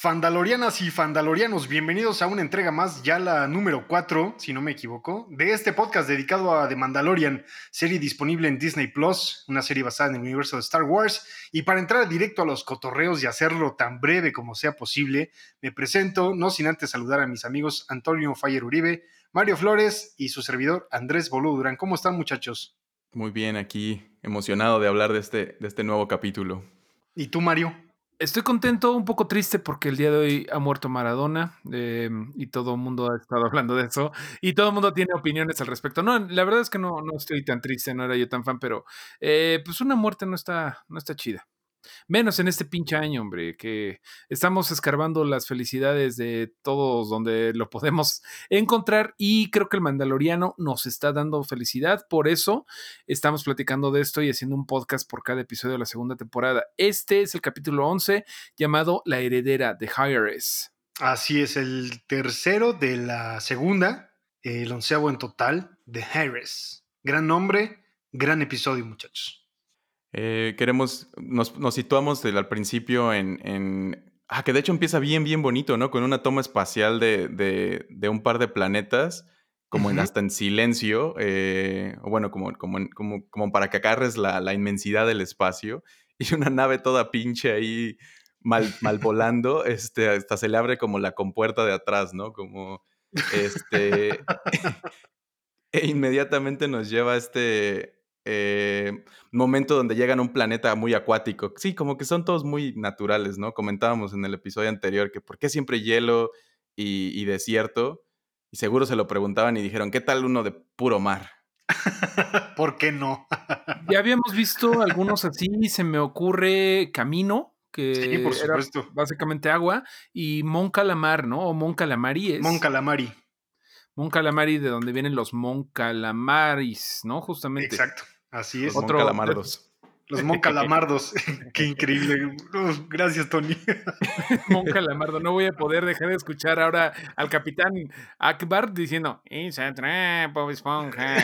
Fandalorianas y fandalorianos, bienvenidos a una entrega más, ya la número 4, si no me equivoco, de este podcast dedicado a The Mandalorian, serie disponible en Disney Plus, una serie basada en el universo de Star Wars. Y para entrar directo a los cotorreos y hacerlo tan breve como sea posible, me presento, no sin antes saludar a mis amigos Antonio Fayer Uribe, Mario Flores y su servidor Andrés Bolú Durán. ¿Cómo están, muchachos? Muy bien, aquí emocionado de hablar de este, de este nuevo capítulo. ¿Y tú, Mario? Estoy contento, un poco triste porque el día de hoy ha muerto Maradona em, y todo el mundo ha estado hablando de eso y todo el mundo tiene opiniones al respecto. No, la verdad es que no, no estoy tan triste, no era yo tan fan, pero eh, pues una muerte no está, no está chida. Menos en este pinche año, hombre, que estamos escarbando las felicidades de todos donde lo podemos encontrar y creo que el Mandaloriano nos está dando felicidad. Por eso estamos platicando de esto y haciendo un podcast por cada episodio de la segunda temporada. Este es el capítulo 11 llamado La heredera de Hires. Así es, el tercero de la segunda, el onceavo en total de Harris. Gran nombre, gran episodio, muchachos. Eh, queremos, nos, situamos al principio en, Ah, que de hecho empieza bien, bien bonito, ¿no? Con una toma espacial de, de, un par de planetas, como en, hasta en silencio, eh, o bueno, como, como, como, como, para que agarres la, la, inmensidad del espacio, y una nave toda pinche ahí mal, mal volando, este, hasta se le abre como la compuerta de atrás, ¿no? Como, este... e inmediatamente nos lleva a este, eh, momento donde llegan a un planeta muy acuático. Sí, como que son todos muy naturales, ¿no? Comentábamos en el episodio anterior que por qué siempre hielo y, desierto. Y seguro se lo preguntaban y dijeron, ¿qué tal uno de puro mar? ¿Por qué no? ya habíamos visto algunos así, se me ocurre Camino, que sí, por supuesto. básicamente agua, y Mon Calamar, ¿no? O Mon Calamari es. Mon Calamari. Mon Calamari, de donde vienen los Mon Calamaris, ¿no? Justamente. Exacto, así es. Los Mon Calamardos. Los Mon Calamardos. Qué increíble. gracias, Tony. Mon Calamardo. No voy a poder dejar de escuchar ahora al capitán Akbar diciendo: Isa trap, Bob Esponja.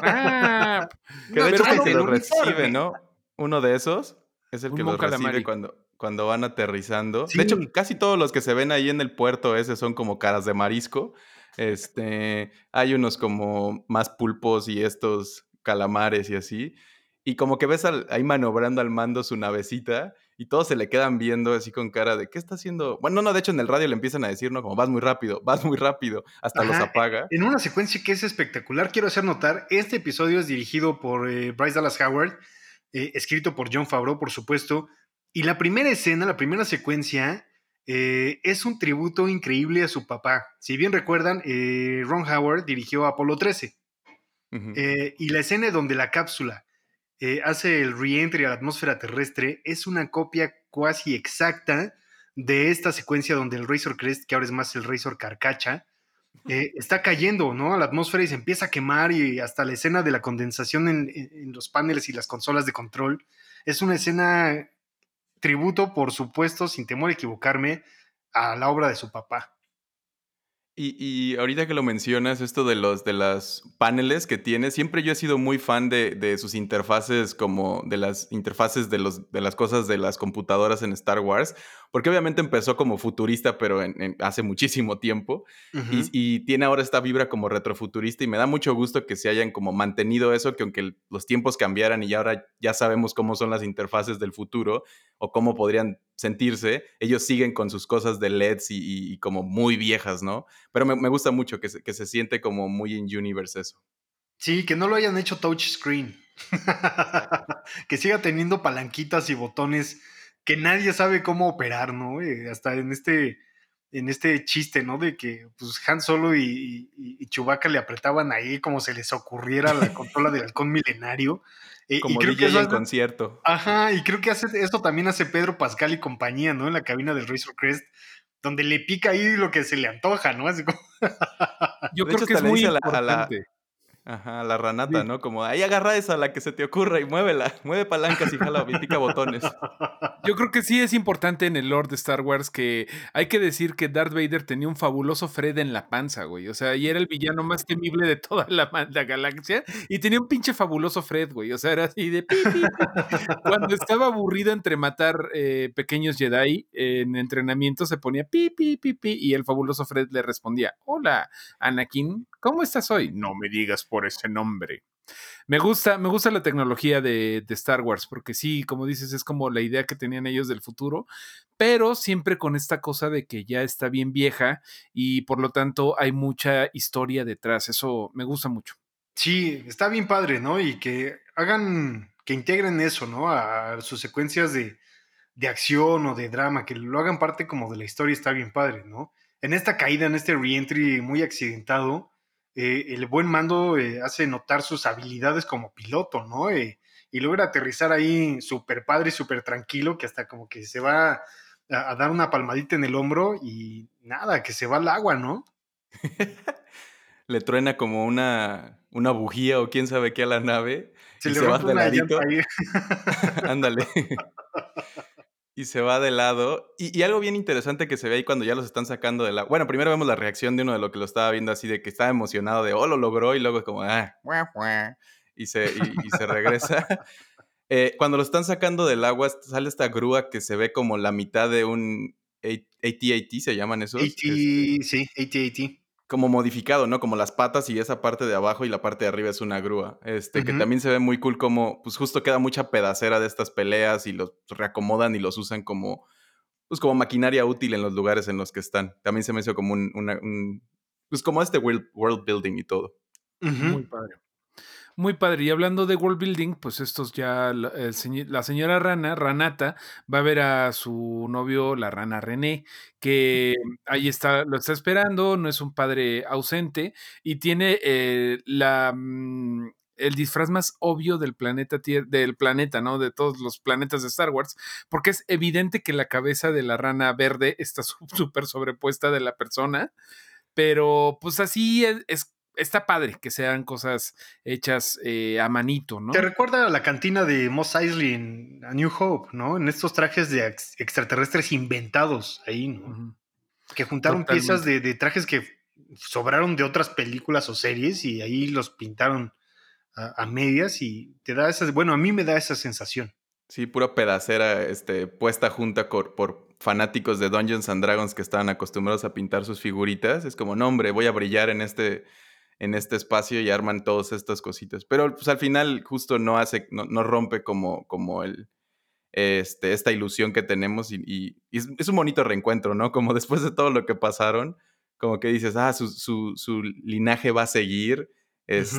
Trap. Que de hecho es el que lo recibe, ¿no? Uno de esos es el que lo recibe cuando, cuando van aterrizando. De hecho, casi todos los que se ven ahí en el puerto ese son como caras de marisco. Este, hay unos como más pulpos y estos calamares y así. Y como que ves ahí manobrando al mando su navecita y todos se le quedan viendo así con cara de ¿qué está haciendo? Bueno, no, de hecho en el radio le empiezan a decir, ¿no? Como vas muy rápido, vas muy rápido, hasta los apaga. En una secuencia que es espectacular, quiero hacer notar, este episodio es dirigido por eh, Bryce Dallas Howard, eh, escrito por John Favreau, por supuesto, y la primera escena, la primera secuencia eh, es un tributo increíble a su papá. Si bien recuerdan, eh, Ron Howard dirigió Apolo 13. Eh, y la escena donde la cápsula hace el reentry a la atmósfera terrestre es una copia casi exacta de esta secuencia donde el Razor Crest, que ahora es más el Razor Carcacha, está cayendo ¿no? a la atmósfera y se empieza a quemar y hasta la escena de la condensación en los paneles y las consolas de control. Es una escena tributo, por supuesto, sin temor a equivocarme, a la obra de su papá. Y, ahorita que lo mencionas, esto de los de las paneles que tiene, siempre yo he sido muy fan de, sus interfaces, como de las interfaces de, los, de las cosas de las computadoras en Star Wars, porque obviamente empezó como futurista, pero hace muchísimo tiempo, y, tiene ahora esta vibra como retrofuturista, y me da mucho gusto que se hayan como mantenido eso, que aunque los tiempos cambiaran y ahora ya sabemos cómo son las interfaces del futuro, o cómo podrían sentirse, ellos siguen con sus cosas de LEDs y, como muy viejas, ¿no? Pero me, gusta mucho que se, que se siente como muy in universe eso. Sí, que no lo hayan hecho touchscreen. que siga teniendo palanquitas y botones que nadie sabe cómo operar, ¿no? Eh, hasta en este, en este chiste, ¿no? De que pues, Han Solo y, y, Chewbacca le apretaban ahí como se les ocurriera la consola del halcón milenario. Eh, Como y creo que en concierto. Ajá, y creo que hace, esto también hace Pedro Pascal y compañía, ¿no? En la cabina del Razor Crest, donde le pica ahí lo que se le antoja, ¿no? Así como... Yo creo que es muy importante. Ajá, la ranata, ¿no? Como, ahí agarra esa, la que se te ocurra y muévela. Mueve palancas y jala pica botones. Yo creo que sí es importante en el lore de Star Wars que hay que decir que Darth Vader tenía un fabuloso Fred en la panza, güey. O sea, y era el villano más temible de toda la, la galaxia. Y tenía un pinche fabuloso Fred, güey. O sea, era así de pi, pi, pi. Cuando estaba aburrido entre matar eh, pequeños Jedi en entrenamiento, se ponía pi, pi, pi, pi. Y el fabuloso Fred le respondía: Hola, Anakin, ¿cómo estás hoy? No me digas por ese nombre. Me gusta, me gusta la tecnología de, Star Wars, porque sí, como dices, es como la idea que tenían ellos del futuro, pero siempre con esta cosa de que ya está bien vieja y por lo tanto hay mucha historia detrás. Eso me gusta mucho. Sí, está bien padre, ¿no? Y que hagan, que integren eso, ¿no? A sus secuencias de, de acción o de drama, que lo hagan parte como de la historia, está bien padre, ¿no? En esta caída, en este reentry muy accidentado, eh, el buen mando eh, hace notar sus habilidades como piloto, ¿no? Eh, y logra aterrizar ahí súper padre y súper tranquilo, que hasta como que se va a, a, dar una palmadita en el hombro y nada, que se va al agua, ¿no? le truena como una, una bujía o quién sabe qué a la nave. Se y le se va de ladito. Ándale y se va de lado. Y, y, algo bien interesante que se ve ahí cuando ya los están sacando de la... Bueno, primero vemos la reacción de uno de lo que lo estaba viendo así, de que estaba emocionado de, oh, lo logró, y luego es como, ah, y se, y, y se regresa. eh, cuando lo están sacando del agua, sale esta grúa que se ve como la mitad de un AT-AT, ¿se llaman esos? AT, este, sí, AT-AT como modificado, ¿no? Como las patas y esa parte de abajo y la parte de arriba es una grúa. Este, uh -huh. que también se ve muy cool como, pues justo queda mucha pedacera de estas peleas y los reacomodan y los usan como, pues como maquinaria útil en los lugares en los que están. También se me hizo como un, una, un pues como este world, world building y todo. Uh -huh. Muy padre. Muy padre. Y hablando de world building, pues estos ya, la, señora Rana, Ranata, va a ver a su novio, la rana René, que ahí está, lo está esperando, no es un padre ausente y tiene eh, la, mm, el disfraz más obvio del planeta, del planeta, ¿no? De todos los planetas de Star Wars, porque es evidente que la cabeza de la rana verde está súper sobrepuesta de la persona, pero pues así es, es está padre que sean cosas hechas eh, a manito, ¿no? Te recuerda a la cantina de Moss Eisley en A New Hope, ¿no? En estos trajes de ex extraterrestres inventados ahí, ¿no? Uh -huh. Que juntaron Totalmente. piezas de, de, trajes que sobraron de otras películas o series y ahí los pintaron a, a, medias y te da esas, bueno, a mí me da esa sensación. Sí, pura pedacera este, puesta junta por, por fanáticos de Dungeons and Dragons que estaban acostumbrados a pintar sus figuritas. Es como, no, hombre, voy a brillar en este en este espacio y arman todas estas cositas. Pero pues al final justo no hace, no, no rompe como, como el, este, esta ilusión que tenemos y, y, y, es un bonito reencuentro, ¿no? Como después de todo lo que pasaron, como que dices, ah, su, su, su linaje va a seguir, este,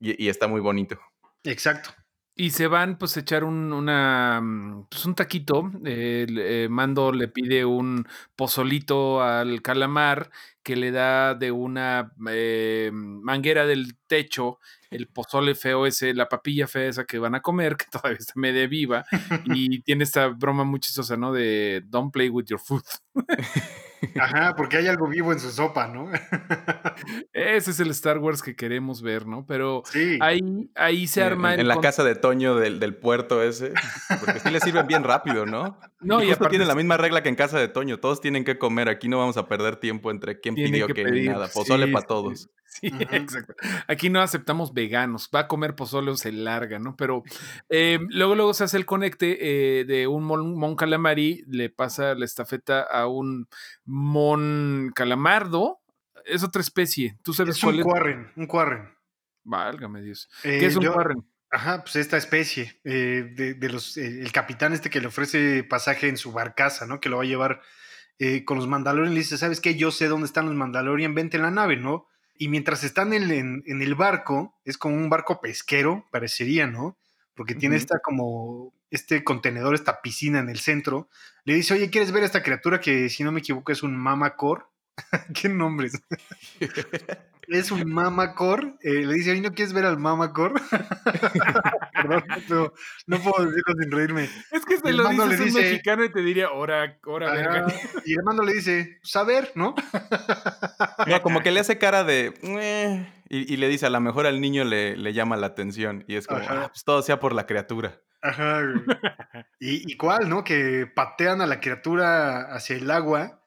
uh -huh. y, y, está muy bonito. Exacto. Y se van pues a echar un, una, pues, un taquito. Eh, eh, Mando le pide un pozolito al calamar que le da de una eh, manguera del techo el pozole feo ese, la papilla fea esa que van a comer, que todavía está medio viva, y tiene esta broma muy chistosa, ¿no? De don't play with your food. Ajá, porque hay algo vivo en su sopa, ¿no? Ese es el Star Wars que queremos ver, ¿no? Pero sí. ahí, ahí se arma. En, en la casa de Toño del, del, puerto ese. Porque sí le sirven bien rápido, ¿no? No, y, y tienen la misma regla que en casa de Toño. Todos tienen que comer. Aquí no vamos a perder tiempo entre quién pidió qué ni nada. Pozole sí, para todos. Sí, uh -huh. exacto. Aquí no aceptamos veganos. Va a comer pozole se larga, ¿no? Pero eh, luego, luego se hace el conecte eh, de un mon, mon, calamari, le pasa la estafeta a un mon calamardo. Es otra especie. ¿Tú sabes es cuál un es? Quarren, un quarren. Válgame Dios. Eh, ¿Qué es un yo, quarren? Ajá, pues esta especie eh, de, de, los, eh, el capitán este que le ofrece pasaje en su barcaza, ¿no? Que lo va a llevar eh, con los Mandalorian. Le dice, ¿sabes qué? Yo sé dónde están los Mandalorian, vente en la nave, ¿no? Y mientras están en, en, en, el barco, es como un barco pesquero, parecería, ¿no? Porque uh -huh. tiene esta como, este contenedor, esta piscina en el centro. Le dice, oye, ¿quieres ver esta criatura que, si no me equivoco, es un mamacor? ¿Qué nombres? es un mamacor. Eh, le dice, oye, ¿no quieres ver al mamacor? perdón, pero no puedo decirlo sin reírme. Es que se el lo mando dices le a un dice- mexicano y te diría, ora, ora, verga. Ajá, Y el mando le dice, saber, ¿no? No, como que le hace cara de. "Eh", y, y le dice, a lo mejor al niño le, le llama la atención. Y es como. "Ah, pues todo sea por la criatura. Ajá, güey. Y, y cuál, ¿no? Que patean a la criatura hacia el agua,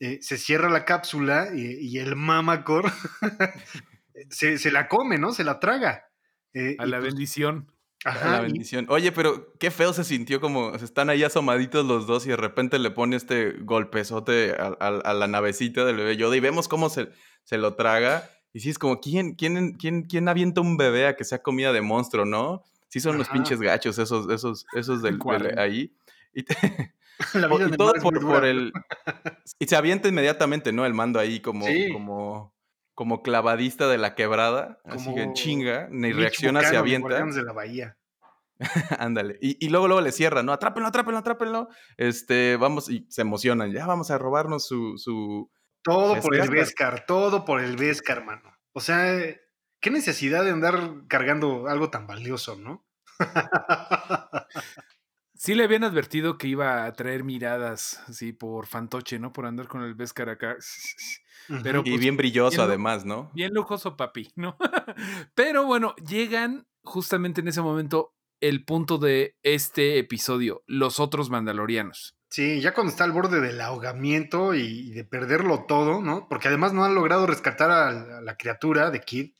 eh, se cierra la cápsula y, y el mamacor se, se la come, ¿no? Se la traga. Eh, A la pues, bendición. A la y- bendición. Oye, pero qué feo se sintió como se están ahí asomaditos los dos y de repente le pone este golpezote a, a- a la navecita del bebé Yoda y vemos cómo se, se lo traga. Y sí, es como, ¿quién, quién, quién, quién avienta un bebé a que sea comida de monstruo, no? Sí son los pinches gachos esos, esos, esos del, del- ahí. Y, te- la vida todo mar es muy por, el... Y se avienta inmediatamente, ¿no? El mando ahí como, Sí. como, como clavadista de la quebrada. Así que Como chinga, ni reacciona, se avienta. Guardianes de la Bahía. Ándale. Y, y luego, luego le cierran, ¿no? Atrápenlo, atrápenlo, atrápenlo. Este, vamos, y se emocionan. Ya vamos a robarnos su. su... Todo por el. Vescar, todo por el Vescar, mano. O sea, qué necesidad de andar cargando algo tan valioso, ¿no? Sí le habían advertido que iba a traer miradas así por fantoche, ¿no? Por andar con el Vescar acá. Pero Y pues, bien brilloso, bien además, ¿no? Bien lujoso, papi, ¿no? Pero bueno, llegan justamente en ese momento el punto de este episodio, los otros mandalorianos. Sí, ya cuando está al borde del ahogamiento y, y de perderlo todo, ¿no? Porque además no han logrado rescatar a, la- a la criatura de Kid.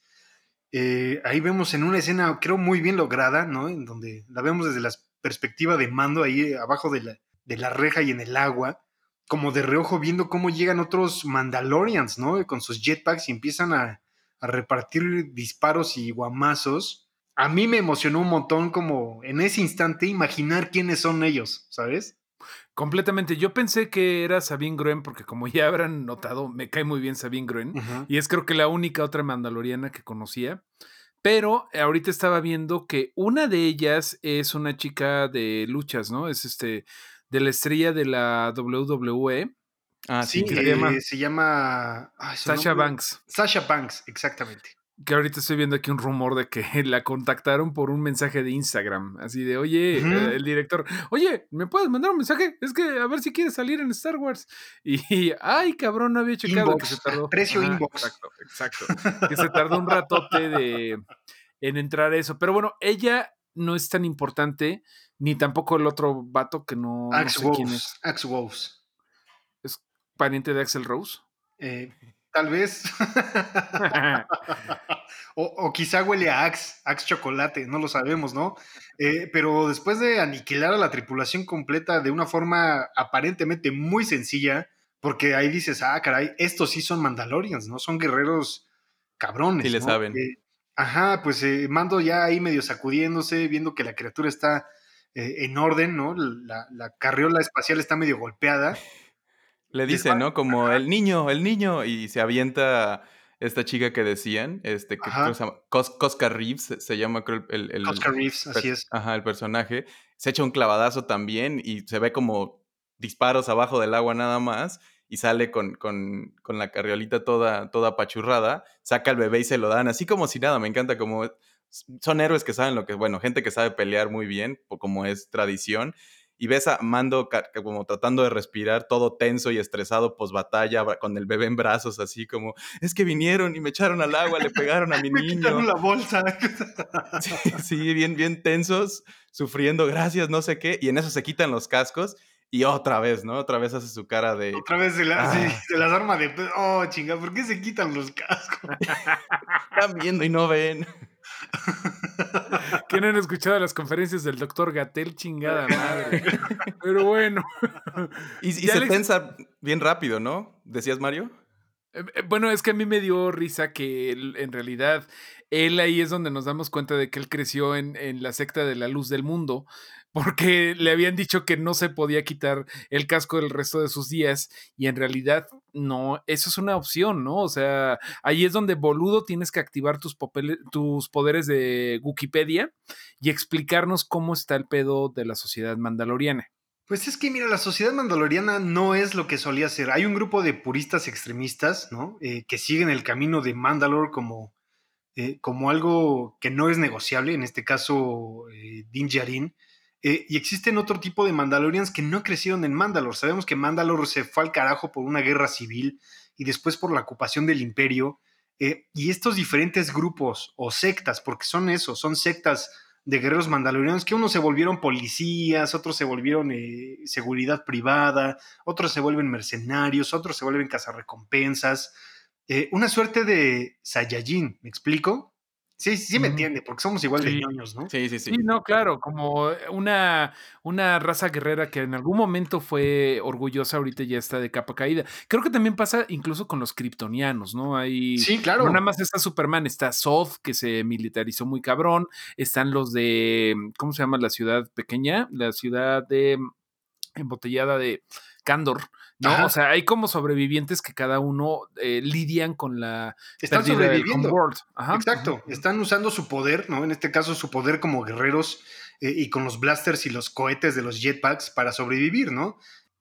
Eh, ahí vemos en una escena, creo, muy bien lograda, ¿no? En donde la vemos desde la perspectiva de mando, ahí abajo de la, de la reja y en el agua, como de reojo viendo cómo llegan otros Mandalorians, ¿no? Con sus jetpacks y empiezan a, a repartir disparos y guamazos. A mí me emocionó un montón como en ese instante imaginar quiénes son ellos, ¿sabes? Completamente. Yo pensé que era Sabine Gruen, porque como ya habrán notado, me cae muy bien Sabine Gruen. Y es creo que la única otra mandaloriana que conocía. Pero ahorita estaba viendo que una de ellas es una chica de luchas, ¿no? Es este de la estrella de la WWE, Ah, sí. Sí, que se eh, llama- se llama ay, su Sasha nombre- Banks. Sasha Banks, exactamente. Que ahorita estoy viendo aquí un rumor de que la contactaron por un mensaje de Instagram. Así de, oye, eh, el director, oye, ¿me puedes mandar un mensaje? Es que a ver si quieres salir en Star Wars. Y, ay, cabrón, no había checado Inbox, que se tardó. precio inbox. Exacto, exacto. Que se tardó un ratote de, en entrar a eso. Pero bueno, ella no es tan importante, ni tampoco el otro vato que no, quién es. Axe Wolves. Pariente de Axel Rose. Eh, tal vez. o, o quizá huele a Axe, Axe chocolate, no lo sabemos, ¿no? Eh, pero después de aniquilar a la tripulación completa de una forma aparentemente muy sencilla, porque ahí dices, ah, caray, estos sí son Mandalorians, ¿no? Son guerreros cabrones. Sí le ¿no? saben. Eh, ajá, pues eh, Mando ya ahí medio sacudiéndose, viendo que la criatura está en orden, ¿no? La, la carriola espacial está medio golpeada. Le dice, ¿no? Como el niño, el niño. Y se avienta esta chica que decían, este, que creo se llama Cos- Cosca Reeves, se, llama creo el, el, Oscar Reeves, así es. Ajá, el personaje. Se echa un clavadazo también y se ve como disparos abajo del agua nada más. Y sale con, con, con la carriolita toda, toda apachurrada. Saca al bebé y se lo dan. Así como si nada. Me encanta como... Son héroes que saben lo que... Bueno, gente que sabe pelear muy bien, como es tradición. Y ves a Mando como tratando de respirar, todo tenso y estresado post batalla, con el bebé en brazos, así como, es que vinieron y me echaron al agua, le pegaron a mi Me niño. quitaron la bolsa. Sí, sí, bien, bien tensos, sufriendo, gracias, no sé qué. Y en eso se quitan los cascos y otra vez, ¿no? Otra vez hace su cara de. Otra vez se, la, Ah. sí, se las arma de... Oh, chinga, ¿por qué se quitan los cascos? Están viendo y no ven. Que no han escuchado las conferencias del doctor Gatel, chingada madre. Pero bueno. Y, y Ya se les- tensa bien rápido, ¿no? ¿Decías, Mario? Eh, eh, Bueno, es que a mí me dio risa que él, en realidad él ahí es donde nos damos cuenta de que él creció en, en la secta de la luz del mundo, porque le habían dicho que no se podía quitar el casco el resto de sus días y en realidad no, eso es una opción, ¿no? O sea, ahí es donde boludo tienes que activar tus, poderes de Wikipedia y explicarnos cómo está el pedo de la sociedad mandaloriana. Pues es que, mira, la sociedad mandaloriana no es lo que solía ser. Hay un grupo de puristas extremistas, ¿no? Eh, que siguen el camino de Mandalore como eh, como algo que no es negociable, en este caso eh, Din Djarin, eh, y existen otro tipo de Mandalorians que no crecieron en Mandalore. Sabemos que Mandalore se fue al carajo por una guerra civil y después por la ocupación del imperio. y estos diferentes grupos o sectas, porque son eso, son sectas de guerreros mandalorianos que unos se volvieron policías, otros se volvieron seguridad privada, otros se vuelven mercenarios, otros se vuelven cazarrecompensas. Eh, una suerte de Saiyajin, ¿me explico? Sí, sí, me entiende, porque somos igual de ñoños, ¿no? Sí, sí, sí. Sí, no, claro, como una, una raza guerrera que en algún momento fue orgullosa, ahorita ya está de capa caída. Creo que también pasa incluso con los kryptonianos, ¿no? Hay, sí, claro. No nada más está Superman, está Soth, que se militarizó muy cabrón, están los de, ¿cómo se llama la ciudad pequeña? La ciudad de embotellada de Candor, ¿no? O sea, hay como sobrevivientes que cada uno eh, lidian con la Están sobreviviendo. Exacto, están usando su poder, ¿no? En este caso su poder como guerreros eh, y con los blasters y los cohetes de los jetpacks para sobrevivir, ¿no?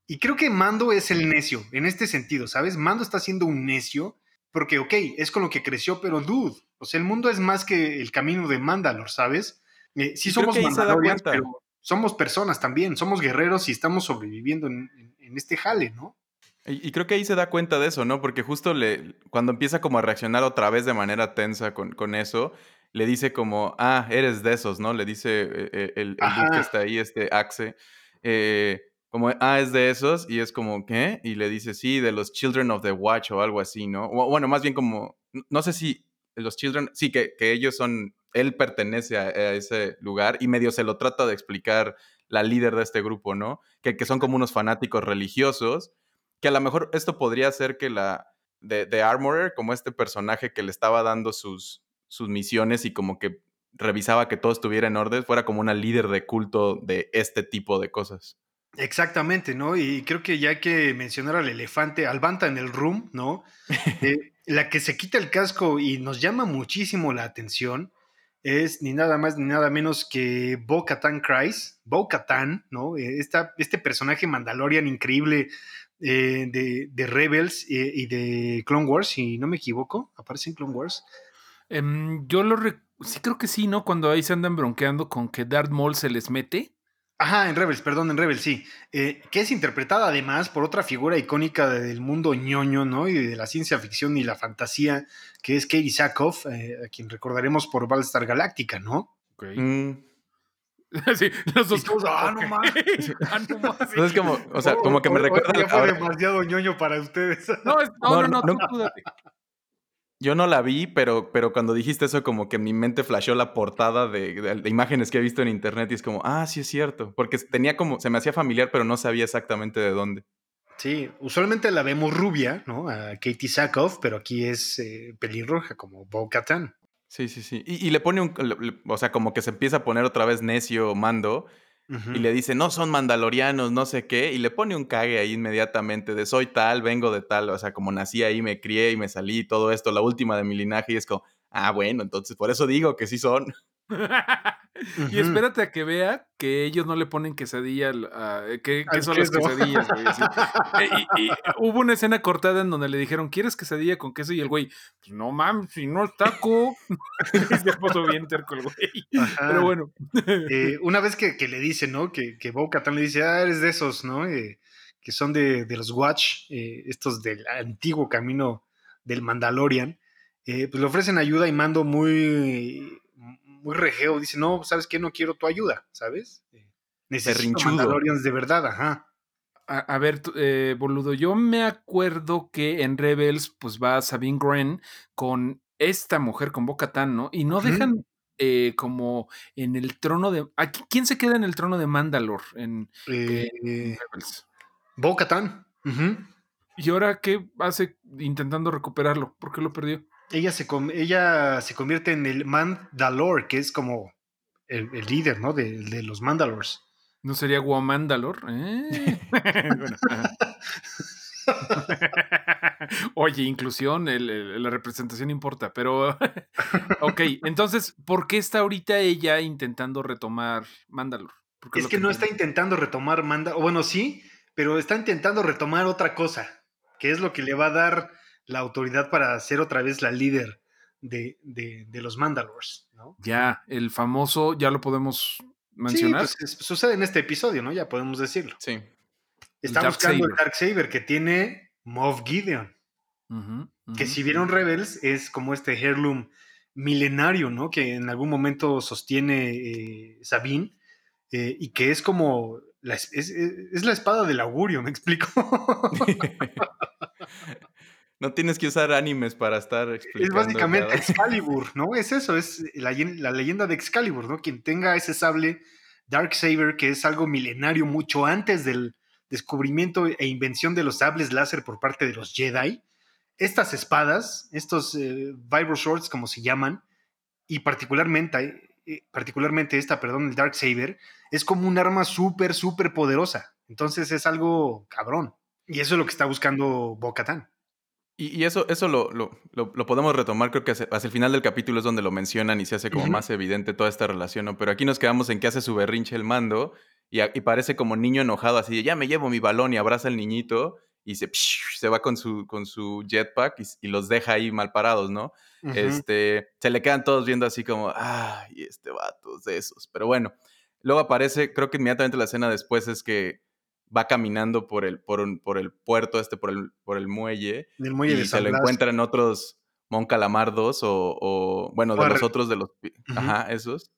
Y creo que Mando es el necio en este sentido, ¿sabes? Mando está siendo un necio porque, ok, es con lo que creció, pero dude, o sea, el mundo es más que el camino de Mandalor, ¿sabes? Eh, sí somos Mandalorians, pero somos personas también, somos guerreros y estamos sobreviviendo en, este jale, ¿no? Y, creo que ahí se da cuenta de eso, ¿no? Porque justo le, cuando empieza como a reaccionar otra vez de manera tensa con, con eso, le dice como, ah, eres de esos, ¿no? Le dice eh, eh, el, el, que está ahí, este Axe, eh, como, ah, es de esos, y es como, ¿qué? Y le dice, sí, de los Children of the Watch o algo así, ¿no? bueno, más bien como, no sé si los Children, sí, que, que ellos son él pertenece a, ese lugar y medio se lo trata de explicar la líder de este grupo, ¿no? Que, que son como unos fanáticos religiosos, que a lo mejor esto podría ser que la de, de, Armorer, como este personaje que le estaba dando sus, sus misiones y como que revisaba que todo estuviera en orden, fuera como una líder de culto de este tipo de cosas. Exactamente, ¿no? Y creo que ya hay que mencionar al elefante, al Banta en el room, ¿no? Eh, la que se quita el casco y nos llama muchísimo la atención es ni nada más ni nada menos que Bo-Katan Kryze, Bo-Katan, ¿no? Eh, este personaje Mandalorian increíble eh, de, Rebels eh, y de Clone Wars, si no me equivoco, aparece en Clone Wars. Em, yo lo sí creo que sí, ¿no? Cuando ahí se andan bronqueando con que Darth Maul se les mete. Ajá, en Rebels, perdón, en Rebels, sí. que es interpretada además por otra figura icónica del mundo ñoño, ¿no? Y de la ciencia ficción y la fantasía, que es Katie Sackhoff, eh, a quien recordaremos por Battlestar Galactica, ¿no? Mm. Sí, los dos. ah, no más. Ah, no Es como, o sea, como que me recuerda. fue demasiado ñoño para ustedes. No, no, no, no, no, Yo no la vi, pero, pero cuando dijiste eso, como que mi mente flasheó la portada de, de, imágenes que he visto en internet y es como, ah, sí es cierto. Porque tenía como, se me hacía familiar, pero no sabía exactamente de dónde. Sí, usualmente la vemos rubia, ¿no? A Katie Sackhoff, pero aquí es eh, pelirroja, como Bo Katan. Sí, sí, sí. Y, le pone un. O sea, como que se empieza a poner otra vez necio mando. Y le dice, no son mandalorianos, no sé qué. Y le pone un cague ahí inmediatamente de soy tal, vengo de tal. O sea, como nací ahí, me crié y me salí, todo esto, la última de mi linaje. Y es como, ah, bueno, entonces por eso digo que sí son. y espérate a que vea que ellos no le ponen quesadilla, eh, que, son las quesadillas, eh, y, hubo una escena cortada en donde le dijeron, ¿quieres quesadilla con queso? Y el güey, pues no mames, si no es taco. se puso bien terco el güey. Pero bueno. Eh, una vez que, le dice, ¿no? Que, que Bo le dice, ah, eres de esos, ¿no? que son de, de los Watch, estos del antiguo camino del Mandalorian. pues le ofrecen ayuda y mando muy muy rejeo, dice, no, ¿sabes qué? No quiero tu ayuda, ¿sabes? Eh, necesito Mandalorians de verdad, ajá. A, ver, eh, boludo, yo me acuerdo que en Rebels, pues va Sabine Gren con esta mujer, con Boca ¿no? Y no dejan eh, como en el trono de. Aquí, ¿Quién se queda en el trono de Mandalor en, eh, Rebels? Bo ¿Y ahora qué hace intentando recuperarlo? ¿Por qué lo perdió? Ella se, ella se convierte en el Mandalor, que es como el, líder, ¿no? De, los Mandalors. ¿No sería Guamandalor? ¿Eh? Oye, inclusión, la representación importa, pero ok, entonces, ¿por qué está ahorita ella intentando retomar Mandalor? Es que, no está intentando retomar Mandalor, bueno, sí, pero está intentando retomar otra cosa, que es lo que le va a dar la autoridad para ser otra vez la líder de, los Mandalors, ¿no? Ya, el famoso, ya lo podemos mencionar. Sí, pues sucede en este episodio, ¿no? Ya podemos decirlo. Sí. Está buscando el Dark Saber que tiene Moff Gideon. Que si vieron Rebels es como este heirloom milenario, ¿no? Que en algún momento sostiene eh, Sabine eh, y que es como la, es, la espada del augurio, ¿me explico? no tienes que usar animes para estar explicando. Es básicamente Excalibur, ¿no? Es eso, es la, la, leyenda de Excalibur, ¿no? Quien tenga ese sable Dark Saber, que es algo milenario mucho antes del descubrimiento e invención de los sables láser por parte de los Jedi, estas espadas, estos eh, Vibro Swords, como se llaman, y particularmente, eh, particularmente esta, perdón, el Dark Saber, es como un arma súper, súper poderosa. Entonces es algo cabrón. Y eso es lo que está buscando Bo-Katan. Y, eso, eso lo, lo, podemos retomar, creo que hacia, el final del capítulo es donde lo mencionan y se hace como más evidente toda esta relación, ¿no? Pero aquí nos quedamos en que hace su berrinche el mando y, y parece como niño enojado, así de ya me llevo mi balón y abraza al niñito y se, se va con su, con su jetpack y, los deja ahí mal parados, ¿no? este, se le quedan todos viendo así como, ay, este vato es de esos. Pero bueno, luego aparece, creo que inmediatamente la escena después es que va caminando por el, por, por el puerto este, por el, por el muelle. y se lo encuentran otros Mon Calamardos o, o bueno, de los otros de los... Ajá, esos.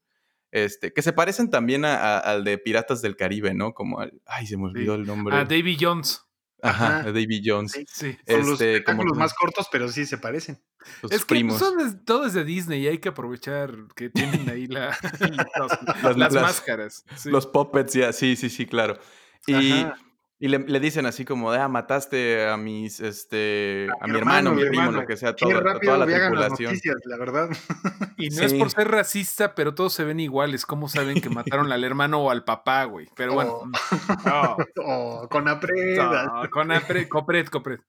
Este, que se parecen también al de Piratas del Caribe, ¿no? Como al... Ay, se me olvidó el nombre. A Davy Jones. Ajá, David Jones. Sí, Son los este, como más cortos, pero sí se parecen. es que son todo es de Disney y hay que aprovechar que tienen ahí la, las, máscaras. Los puppets, ya, sí, sí, sí, claro. Y, y le, le, dicen así como, ah, mataste a mis, este, a, mi hermano, mi primo, lo que sea, toda, toda la tripulación. Noticias, la verdad. Y no es por ser racista, pero todos se ven iguales. ¿Cómo saben que mataron al hermano o al papá, güey? Pero bueno. Oh. oh con apred. con apred, copred, copred.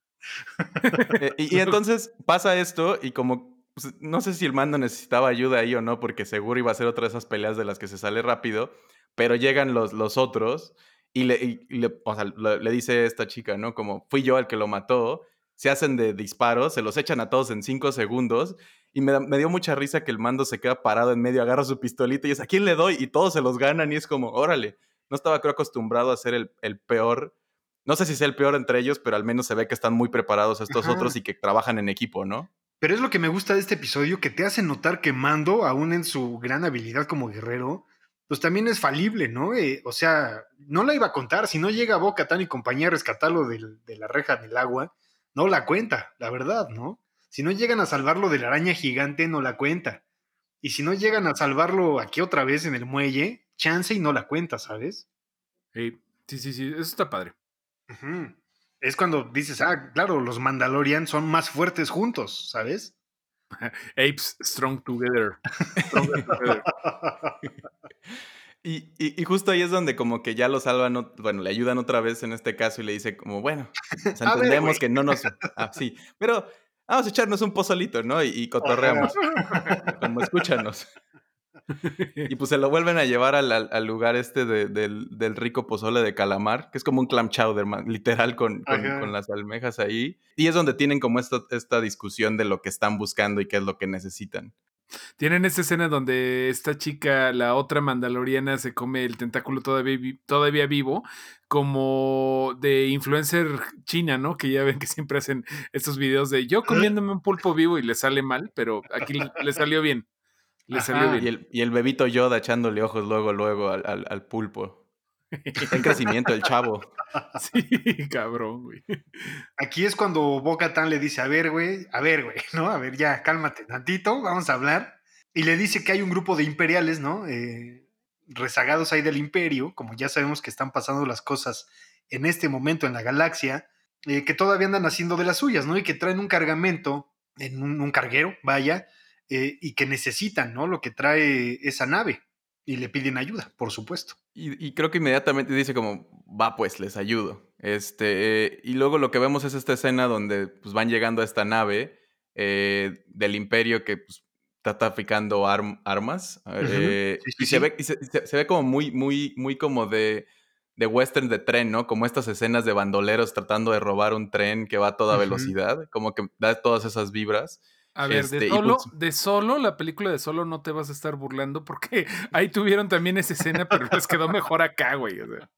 Eh, y, y, entonces pasa esto y como, pues, no sé si el mando necesitaba ayuda ahí o no, porque seguro iba a ser otra de esas peleas de las que se sale rápido, pero llegan los, los otros y le, le, o sea, le, dice esta chica, ¿no? Como fui yo el que lo mató. Se hacen de disparos, se los echan a todos en cinco segundos. Y me, me, dio mucha risa que el mando se queda parado en medio, agarra su pistolita y es a quién le doy. Y todos se los ganan y es como, órale. No estaba, creo, acostumbrado a ser el, el peor. No sé si sea el peor entre ellos, pero al menos se ve que están muy preparados estos otros y que trabajan en equipo, ¿no? Pero es lo que me gusta de este episodio, que te hace notar que Mando, aún en su gran habilidad como guerrero, pues también es falible, ¿no? Eh, o sea, no la iba a contar. Si no llega Boca Tan y compañía a rescatarlo de la reja del agua, no la cuenta, la verdad, ¿no? Si no llegan a salvarlo de la araña gigante, no la cuenta. Y si no llegan a salvarlo aquí otra vez en el muelle, chance y no la cuenta, ¿sabes? Sí, sí, sí, eso está padre. Es cuando dices, ah, claro, los Mandalorian son más fuertes juntos, ¿sabes? Apes strong together. Y, justo ahí es donde como que ya lo salvan, bueno, le ayudan otra vez en este caso y le dice como, bueno, entendemos que no nos... Ah, sí, pero vamos a echarnos un pozolito, ¿no? Y, cotorreamos. como escúchanos. Y pues se lo vuelven a llevar al, lugar este del, rico pozole de calamar, que es como un clam chowder, literal, con, con, las almejas ahí. Y es donde tienen como esta, esta discusión de lo que están buscando y qué es lo que necesitan. Tienen esta escena donde esta chica, la otra mandaloriana, se come el tentáculo todavía, todavía vivo, como de influencer china, ¿no? Que ya ven que siempre hacen estos videos de yo comiéndome un pulpo vivo y le sale mal, pero aquí le salió bien. Le salió bien. Y el, y el, bebito Yoda echándole ojos luego, luego al, al, al pulpo. en crecimiento el chavo. Sí, cabrón, güey. Aquí es cuando Boca Tan le dice, a ver, güey, a ver, güey, ¿no? A ver, ya, cálmate tantito, vamos a hablar. Y le dice que hay un grupo de imperiales, ¿no? Eh, rezagados ahí del imperio, como ya sabemos que están pasando las cosas en este momento en la galaxia, eh, que todavía andan haciendo de las suyas, ¿no? Y que traen un cargamento, en un, carguero, vaya, eh, y que necesitan, ¿no? Lo que trae esa nave. Y le piden ayuda, por supuesto. Y, creo que inmediatamente dice como, va pues, les ayudo. Este, y luego lo que vemos es esta escena donde pues, van llegando a esta nave eh, del imperio que pues, está traficando armas. Eh, y, se, Ve, se, ve como muy, muy, muy como de, de western de tren, ¿no? Como estas escenas de bandoleros tratando de robar un tren que va a toda velocidad, como que da todas esas vibras. A ver, Este, de y solo, pues- de solo, la película de solo no te vas a estar burlando porque ahí tuvieron también esa escena, pero les quedó mejor acá, güey. o sea.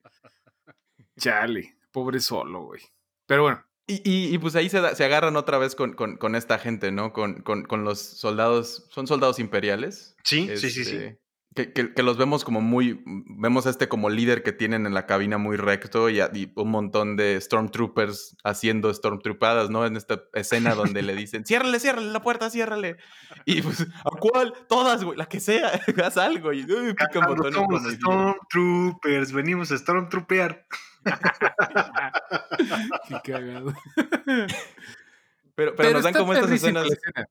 Chale, pobre solo, güey. Pero bueno, Y, y- y, pues ahí se, da- se agarran otra vez con, con- con esta gente, ¿no? Con, con- con los soldados, son soldados imperiales. Sí, sí, sí, sí. Que, que- que los vemos como muy, vemos a este como líder que tienen en la cabina muy recto y, a- y un montón de Stormtroopers haciendo Stormtroopadas, ¿no? En esta escena donde le dicen, ciérrale, ciérrale la puerta, ciérrale. Y pues, ¿a cuál? Todas, güey, la que sea, haz algo. Y uy, pican Cuando botones somos como. Stormtroopers, venimos a Stormtroopear. qué cagado. Pero, pero, nos dan como estas escenas. la escena.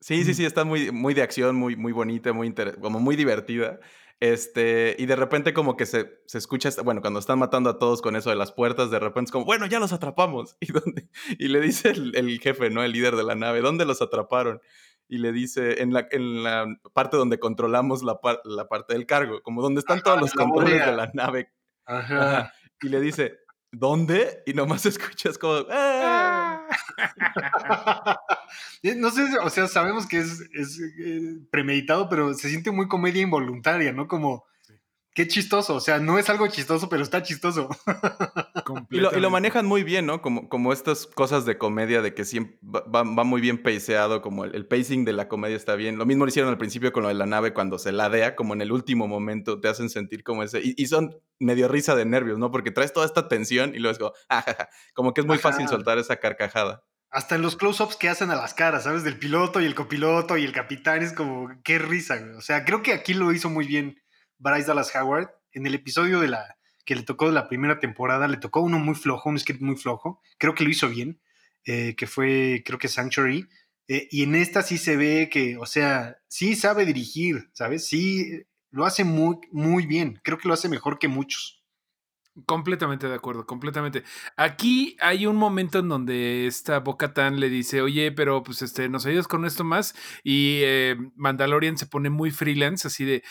Sí, sí, sí, está muy, muy de acción, muy, muy bonita, muy como muy divertida. Este, y de repente como que se, se escucha, bueno, cuando están matando a todos con eso de las puertas, de repente es como, bueno, ya los atrapamos. ¿Y, dónde? y le dice el, el jefe, ¿no? El líder de la nave, ¿dónde los atraparon? Y le dice, en la, en la parte donde controlamos la, par- la parte del cargo, como donde están Ajá, todos los controles bodega. de la nave. Ajá. Ajá. Y le dice, ¿dónde? Y nomás escuchas como. Eh, no sé, o sea, sabemos que es, es, eh, premeditado, pero se siente muy comedia involuntaria, ¿no? Como, qué chistoso, o sea, no es algo chistoso, pero está chistoso. Y lo, y lo Completamente. manejan muy bien, ¿no? Como, como estas cosas de comedia de que siempre va, va- va muy bien paceado, como el, el pacing de la comedia está bien. Lo mismo lo hicieron al principio con lo de la nave cuando se ladea, como en el último momento te hacen sentir como ese. Y, y son medio risa de nervios, ¿no? Porque traes toda esta tensión y luego es como, "Ah, ja, ja". como que es muy Ajá. fácil soltar esa carcajada. Hasta en los close-ups que hacen a las caras, ¿sabes? Del piloto y el copiloto y el capitán, es como, qué risa, güey. O sea, creo que aquí lo hizo muy bien Bryce Dallas Howard. En el episodio de la que le tocó de la primera temporada, le tocó uno muy flojo, un sketch muy flojo. Creo que lo hizo bien, eh, que fue, creo que Sanctuary. Eh, y en esta sí se ve que, o sea, sí sabe dirigir, ¿sabes? Sí, lo hace muy, muy bien. Creo que lo hace mejor que muchos. Completamente de acuerdo, completamente. Aquí hay un momento en donde esta Bocatan le dice, oye, pero pues este, nos ayudas con esto más. Y eh, Mandalorian se pone muy freelance, así de,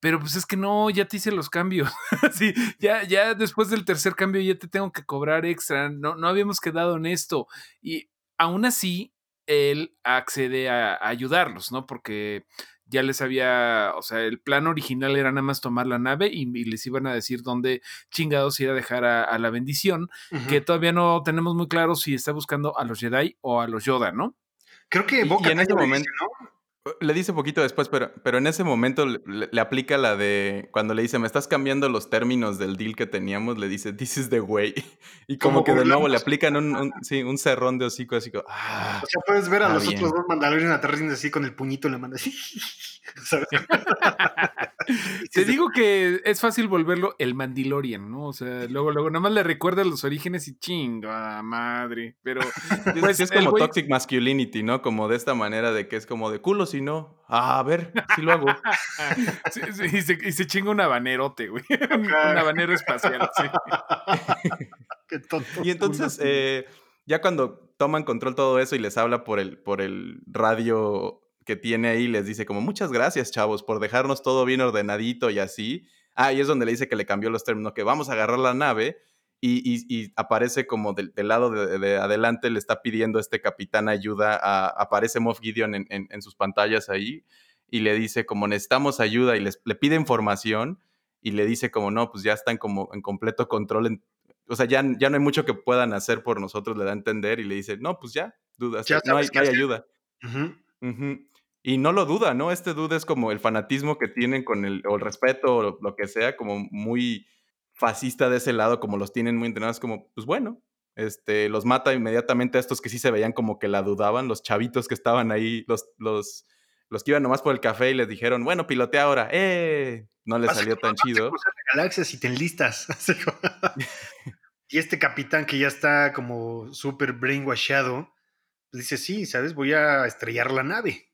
pero pues es que no, ya te hice los cambios. Así, ya, ya después del tercer cambio ya te tengo que cobrar extra. No, no habíamos quedado en esto. Y aún así, él accede a, a ayudarlos, ¿no? Porque ya les había, o sea, el plan original era nada más tomar la nave y, y les iban a decir dónde chingados ir a dejar a, a la bendición, que todavía no tenemos muy claro si está buscando a los Jedi o a los Yoda, ¿no? Creo que Y- y Boca en ese momento- ¿no? Le dice poquito después, pero, pero en ese momento le, aplica la de cuando le dice, me estás cambiando los términos del deal que teníamos, le dice, this is the way. Y como, Como que de nuevo le aplican un, un- sí, un cerrón de hocico, así como, ah. O sea, puedes ver a los bien. otros dos Mandalorian aterrizando así con el puñito en la mano. así. Te digo que es fácil volverlo el Mandalorian, ¿no? O sea, luego, luego, nada más le recuerda los orígenes y chinga madre. Pero, Es, pues, sí es el como toxic masculinity, ¿no? Como de esta manera de que es como de culo si no. Ah, a ver, sí lo hago. Sí, sí, y, se, y se chinga un habanerote, güey. Un, habanero espacial, sí. Qué tonto. Y entonces, eh, ya cuando toman control todo eso y les habla por el, por el radio que tiene ahí, les dice como, muchas gracias, chavos, por dejarnos todo bien ordenadito y así. Ah, y es donde le dice que le cambió los términos, que vamos a agarrar la nave y, y- y aparece como del, del lado de, de adelante, le está pidiendo a este capitán ayuda, a- aparece Moff Gideon en, en- en sus pantallas ahí y le dice como necesitamos ayuda y les, le pide información y le dice como no, pues ya están como en completo control en- o sea, ya, ya no hay mucho que puedan hacer por nosotros, le da a entender y le dice, no, pues ya, dudas, Ya no hay, no hay hacer". ayuda. Ujú. Ujú. Y no lo duda, ¿no? Este duda es como el fanatismo que tienen con el, o el respeto o lo que sea, como muy fascista de ese lado, como los tienen muy entrenados, como, pues bueno, este, los mata inmediatamente a estos que sí se veían como que la dudaban, los chavitos que estaban ahí, los, los, los que iban nomás por el café y les dijeron, bueno, pilotea ahora, ¡eh! No les salió tan chido. cruzar la galaxia si te enlistas. Y este capitán que ya está como súper brainwashado, pues dice, sí, ¿sabes? Voy a estrellar la nave,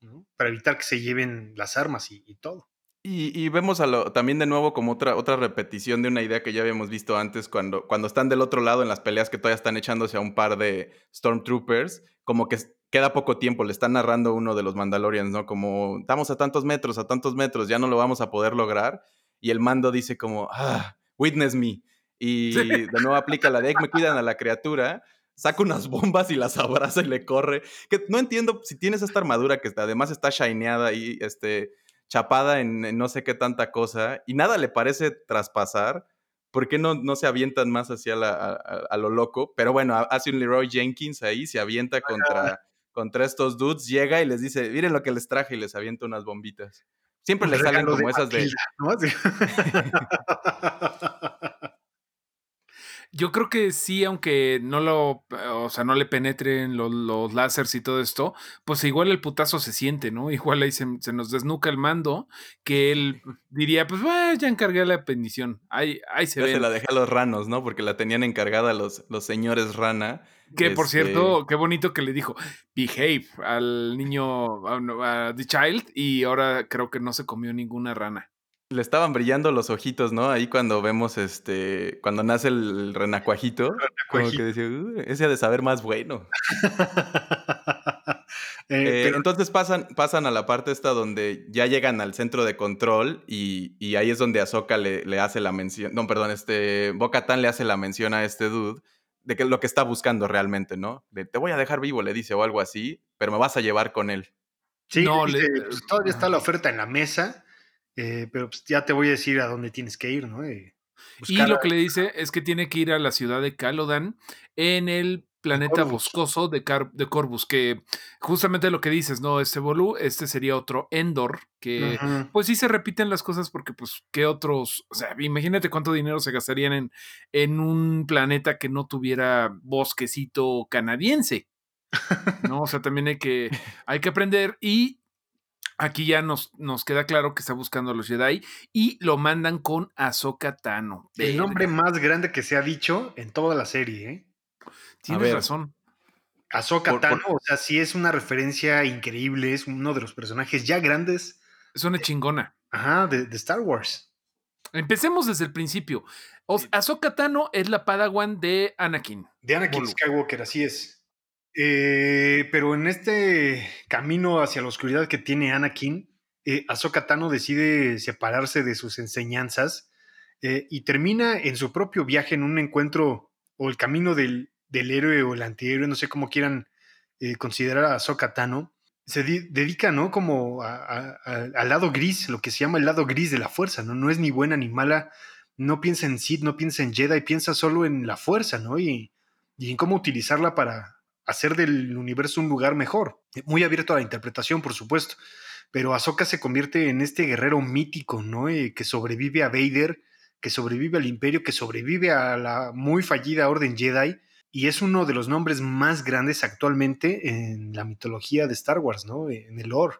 ¿no? Para evitar que se lleven las armas y, y todo. Y, y vemos a lo, también de nuevo como otra, otra repetición de una idea que ya habíamos visto antes cuando, cuando están del otro lado en las peleas que todavía están echándose a un par de Stormtroopers, como que queda poco tiempo, le están narrando uno de los Mandalorians, ¿no? Como, estamos a tantos metros, a tantos metros, ya no lo vamos a poder lograr. Y el mando dice como, ah, witness me. Y Sí. de nuevo aplica la de, "Eh, me cuidan a la criatura. Saca unas bombas y las abraza y le corre. Que no entiendo si tienes esta armadura que además está shineada y este, chapada en, no sé qué tanta cosa y nada le parece traspasar. ¿Por qué no, no se avientan más hacia a, lo loco? Pero bueno, hace un Leroy Jenkins ahí, se avienta contra, contra estos dudes, llega y les dice, miren lo que les traje y les avienta unas bombitas. Siempre les salen como esas de... Yo creo que sí, aunque no lo, o sea, no le penetren los, los láseres y todo esto, pues igual el putazo se siente, ¿no? Igual ahí se, nos desnuca el mando, que él diría, pues ya encargué la bendición, ahí, ahí se ve. se la dejé a los ranos, ¿no? Porque la tenían encargada los, los señores rana. Que por cierto, este qué bonito que le dijo behave al niño, a The Child, y ahora creo que no se comió ninguna rana. Le estaban brillando los ojitos, ¿no? Ahí cuando vemos este, cuando nace el renacuajito, como que decía, ese ha de saber más bueno. Eh, eh, entonces pasan, pasan a la parte esta donde ya llegan al centro de control y, ahí es donde Ahsoka le, le, hace la mención, no, perdón, este, Tan le hace la mención a este dude de que lo que está buscando realmente, ¿no? De te voy a dejar vivo, le dice, o algo así, pero me vas a llevar con él. Sí, no, pues, todavía está la oferta en la mesa eh, pero pues, ya te voy a decir a dónde tienes que ir, ¿no? Eh, y lo que le dice es que tiene que ir a la ciudad de Calodan en el planeta boscoso de, de Corvus, que justamente lo que dices, ¿no? Este Bolú, este sería otro Endor, que pues sí se repiten las cosas porque pues qué otros, o sea, imagínate cuánto dinero se gastarían en, en un planeta que no tuviera bosquecito canadiense. ¿no? O sea, también hay que, hay que aprender y Aquí ya nos, nos queda claro que está buscando a los Jedi y lo mandan con Ahsoka Tano. El nombre más grande que se ha dicho en toda la serie, ¿eh? Tienes razón. Ahsoka Tano, o sea, sí es una referencia increíble, es uno de los personajes ya grandes. Es una chingona. Ajá, de, Star Wars. Empecemos desde el principio. Ahsoka Tano es la padawan de Anakin. De Anakin Skywalker, así es. Eh, pero en este camino hacia la oscuridad que tiene Anakin, eh, Ahsoka Tano decide separarse de sus enseñanzas eh, y termina en su propio viaje en un encuentro o el camino del, héroe o el antihéroe, no sé cómo quieran eh, considerar a Ahsoka Tano. Se dedica, ¿no? Como al lado gris, lo que se llama el lado gris de la fuerza, ¿no? No es ni buena ni mala, no piensa en Sith, no piensa en Jedi, piensa solo en la fuerza, ¿no? y en cómo utilizarla para, hacer del universo un lugar mejor. Muy abierto a la interpretación, por supuesto. Pero Ahsoka se convierte en este guerrero mítico, ¿no? Eh, que sobrevive a Vader, que sobrevive al Imperio, que sobrevive a la muy fallida Orden Jedi. Y es uno de los nombres más grandes actualmente en la mitología de Star Wars, ¿no? En el lore.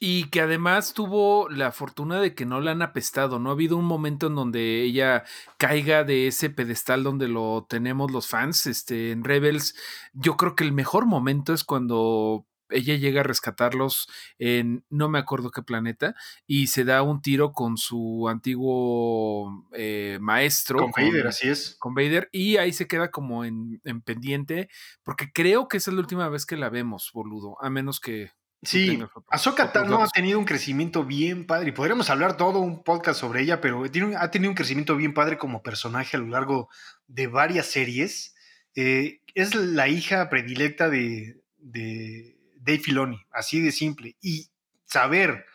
Y que además tuvo la fortuna de que no la han apestado. No ha habido un momento en donde ella caiga de ese pedestal donde lo tenemos los fans. Este, en Rebels, yo creo que el mejor momento es cuando ella llega a rescatarlos en no me acuerdo qué planeta y se da un tiro con su antiguo eh, maestro. Con, Vader, así es. Con Vader y ahí se queda como en, en pendiente porque creo que esa es la última vez que la vemos, boludo, a menos que Sí, Ahsoka Tano ha tenido un crecimiento bien padre. Y podríamos hablar todo un podcast sobre ella, pero ha tenido un crecimiento bien padre como personaje a lo largo de varias series. Eh, es la hija predilecta de, de Dave Filoni, así de simple. Y saber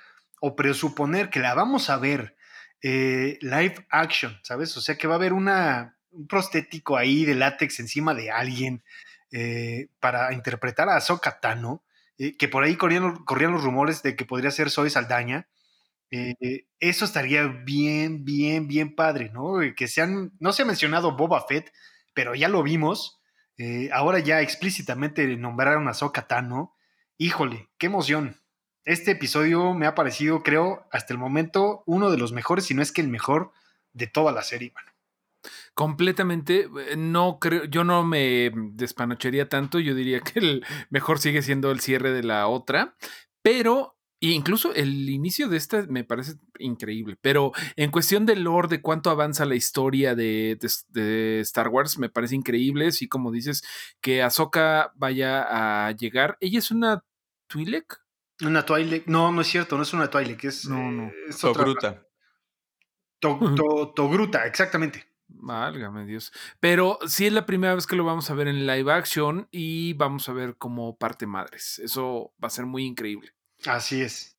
o presuponer que la vamos a ver eh, live action, ¿sabes? O sea que va a haber una, un prostético ahí de látex encima de alguien eh, para interpretar a Ahsoka Tano eh, que por ahí corrían, corrían, los rumores de que podría ser Zoe Saldaña. Eh, eso estaría bien, bien, bien padre, ¿no? Eh, que sean, no se ha mencionado Boba Fett, pero ya lo vimos. ahora ya explícitamente nombraron a Zoka Tano. Híjole, qué emoción. Este episodio me ha parecido, creo, hasta el momento, uno de los mejores, si no es que el mejor de toda la serie, bueno. Completamente, eh, no creo, yo no me despanochería tanto, yo diría que el mejor sigue siendo el cierre de la otra, pero incluso el inicio de esta me parece increíble, pero en cuestión del lore, de cuánto avanza la historia de, Star Wars, me parece increíble, así como dices, que Ahsoka vaya a llegar, ella es una Twi'lek. Una Twi'lek, no, no es cierto, no es una Twi'lek, es, no, no. Eh, es Togruta, exactamente. Válgame Dios. Pero sí es la primera vez que lo vamos a ver en live action y vamos a ver como parte madres. Eso va a ser muy increíble. Así es.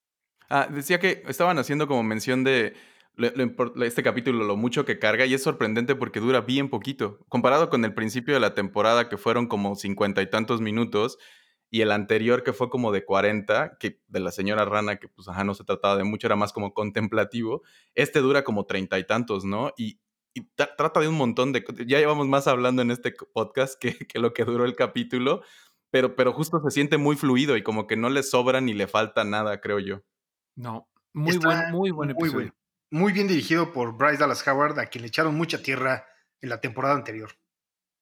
Ah, decía que estaban haciendo como mención de lo- lo impor- este capítulo, lo mucho que carga, y es sorprendente porque dura bien poquito. Comparado con el principio de la temporada, que fueron como cincuenta y tantos minutos, y el anterior, que fue como de 40, que de la señora Rana, que pues ajá, no se trataba de mucho, era más como contemplativo. Este dura como treinta y tantos, ¿no? Y, y tra- trata de un montón de... Ya llevamos más hablando en este podcast que, que lo que duró el capítulo, pero, pero justo se siente muy fluido y como que no le sobra ni le falta nada, creo yo. No, muy Está buen, muy buen episodio. bueno. Muy bien dirigido por Bryce Dallas Howard, a quien le echaron mucha tierra en la temporada anterior.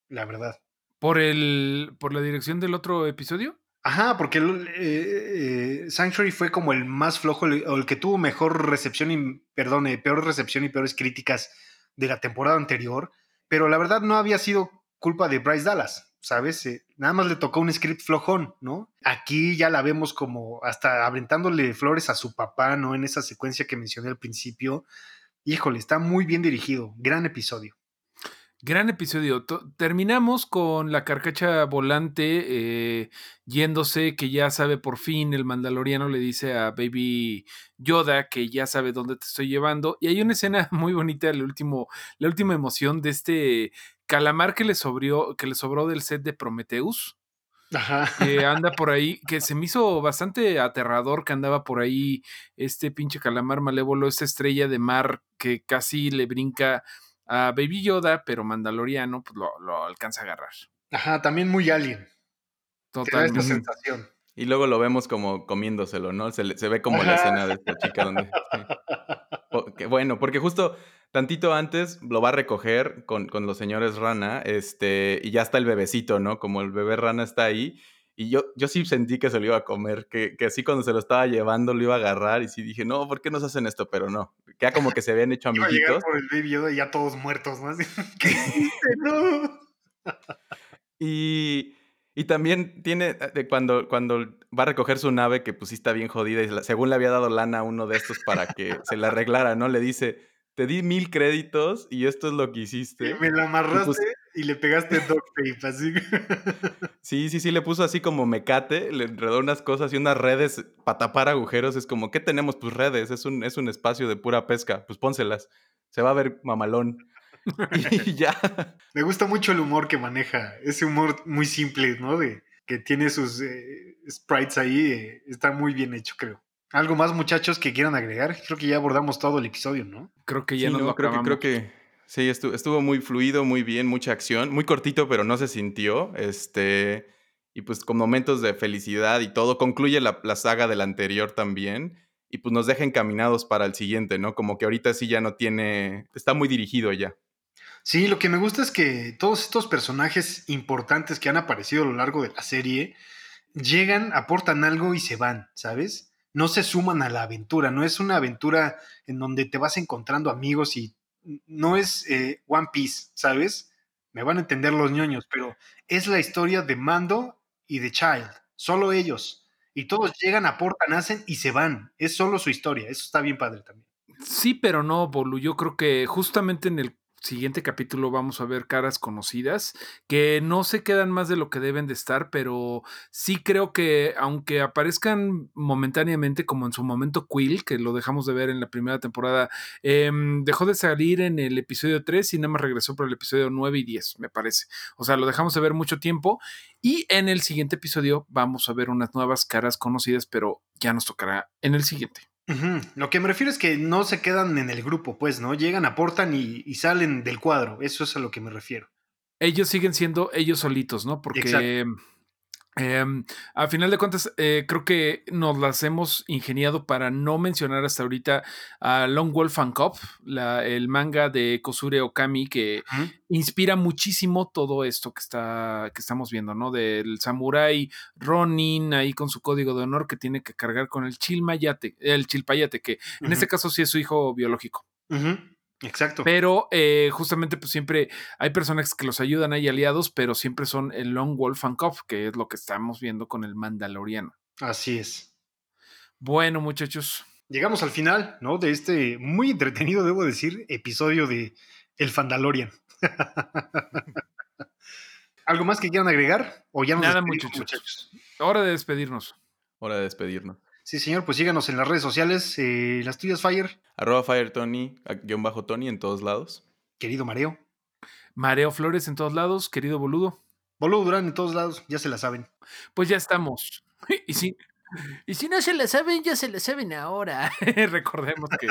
La verdad. ¿Por, el, ¿Por la dirección del otro episodio? Ajá, porque el, eh, eh, Sanctuary fue como el más flojo, el, o el que tuvo mejor recepción y, perdón, eh, peor recepción y peores críticas de la temporada anterior. Pero la verdad no había sido culpa de Bryce Dallas, ¿sabes? Eh, nada más le tocó un script flojón, ¿no? Aquí ya la vemos como hasta aventándole flores a su papá, ¿no? En esa secuencia que mencioné al principio. Híjole, está muy bien dirigido. Gran episodio. Gran episodio. Terminamos con la carcacha volante eh, yéndose, que ya sabe por fin, el mandaloriano le dice a Baby Yoda que ya sabe dónde te estoy llevando. Y hay una escena muy bonita, el último, la última emoción de este calamar que le, sobrió, que le sobró del set de Prometheus. Ajá. que anda por ahí, que se me hizo bastante aterrador que andaba por ahí este pinche calamar malévolo, esta estrella de mar que casi le brinca a Baby Yoda, pero Mandaloriano pues lo, lo alcanza a agarrar. Ajá, también muy alien. Te da esta Totalmente. sensación. Y luego lo vemos como comiéndoselo, ¿no? Se, le- se ve como la escena de esta chica donde... sí. Bueno, porque justo tantito antes lo va a recoger con, con los señores rana, este, y ya está el bebecito, ¿no? Como el bebé rana está ahí. Y yo, yo sí sentí que se lo iba a comer, que, que así cuando se lo estaba llevando lo iba a agarrar y sí dije, no, ¿por qué nos hacen esto? Pero no, ya como que se habían hecho Iba a llegar amiguitos. por el Baby Yoda y ya todos muertos, ¿no? Así, ¿Qué hiciste? No. Y, y también tiene, eh, de cuando, cuando va a recoger su nave, que pues sí está bien jodida, y según le había dado lana a uno de estos para que se la arreglara, ¿no? Le dice, te di mil créditos y esto es lo que hiciste. me la amarraste pues- y le pegaste duct tape, así. Sí, sí, sí, le puso así como mecate, le enredó unas cosas y unas redes para tapar agujeros. Es como, ¿qué tenemos? Pues redes, es un, es un espacio de pura pesca, pues pónselas. Se va a ver mamalón. Y ya. Me gusta mucho el humor que maneja, ese humor muy simple, ¿no? De que tiene sus eh, sprites ahí, eh, está muy bien hecho, creo. ¿Algo más, muchachos, que quieran agregar? Creo que ya abordamos todo el episodio, ¿no? Creo que ya Sí, nos no, lo creo que, acabamos. creo que sí, estuvo, estuvo muy fluido, muy bien, mucha acción, muy cortito, pero no se sintió. Este, y pues con momentos de felicidad y todo. Concluye la, la saga del anterior también. Y pues nos deja encaminados para el siguiente, ¿no? Como que ahorita sí ya no tiene. Está muy dirigido ya. Sí, lo que me gusta es que todos estos personajes importantes que han aparecido a lo largo de la serie llegan, aportan algo y se van, ¿sabes? No se suman a la aventura, no es una aventura en donde te vas encontrando amigos y no es eh, One Piece, ¿sabes? Me van a entender los ñoños, pero es la historia de Mando y de Child, solo ellos. Y todos llegan, aportan, hacen y se van. Es solo su historia, eso está bien padre también. Sí, pero no, Bolu. Yo creo que justamente en el siguiente capítulo vamos a ver caras conocidas que no se quedan más de lo que deben de estar, pero sí creo que aunque aparezcan momentáneamente, como en su momento Quill, que lo dejamos de ver en la primera temporada, em, dejó de salir en el episodio 3 y nada más regresó por el episodio 9 y 10, me parece. O sea, lo dejamos de ver mucho tiempo y en el siguiente episodio vamos a ver unas nuevas caras conocidas, pero ya nos tocará en el siguiente. Lo que me refiero es que no se quedan en el grupo, pues, ¿no? Llegan, aportan y, y salen del cuadro. Eso es a lo que me refiero. ellos siguen siendo ellos solitos, ¿no? Porque Exacto. Em, a final de cuentas, eh, creo que nos las hemos ingeniado para no mencionar hasta ahorita a Long Wolf and Cop, la- el manga de Kosure Okami, que inspira muchísimo todo esto que, está, que estamos viendo, ¿no? Del samurái Ronin ahí con su código de honor que tiene que cargar con el chilmayate, el chilpayate, que en este caso sí es su hijo biológico. Ujú. Exacto. Pero eh, justamente, pues siempre hay personajes que los ayudan, hay aliados, pero siempre son el Long Wolf and Cop, que es lo que estamos viendo con el Mandaloriano. Así es. Bueno, muchachos, Llegamos al final, ¿no? De este muy entretenido, debo decir, episodio de El Fandalorian. ¿Algo más que quieran agregar? ¿O ya nos Nada, muchachos. Hora de despedirnos. Hora de despedirnos. Sí, señor, pues síganos en las redes sociales, eh, las tuyas, Fire, Arroba Fire Tony, guion bajo Tony en todos lados. querido Mareo. Mareo Flores en todos lados, querido boludo. Boludo Durán en todos lados, ya se la saben. Pues ya estamos. Y si, y si no se la saben, ya se la saben ahora. Recordemos que,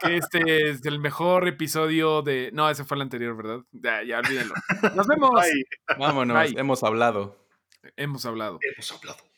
que este es el mejor episodio de. No, ese fue el anterior, ¿verdad? Ya, ya olvídenlo. Nos vemos. Bye. Vámonos, Bye. hemos hablado. Hemos hablado. Hemos hablado.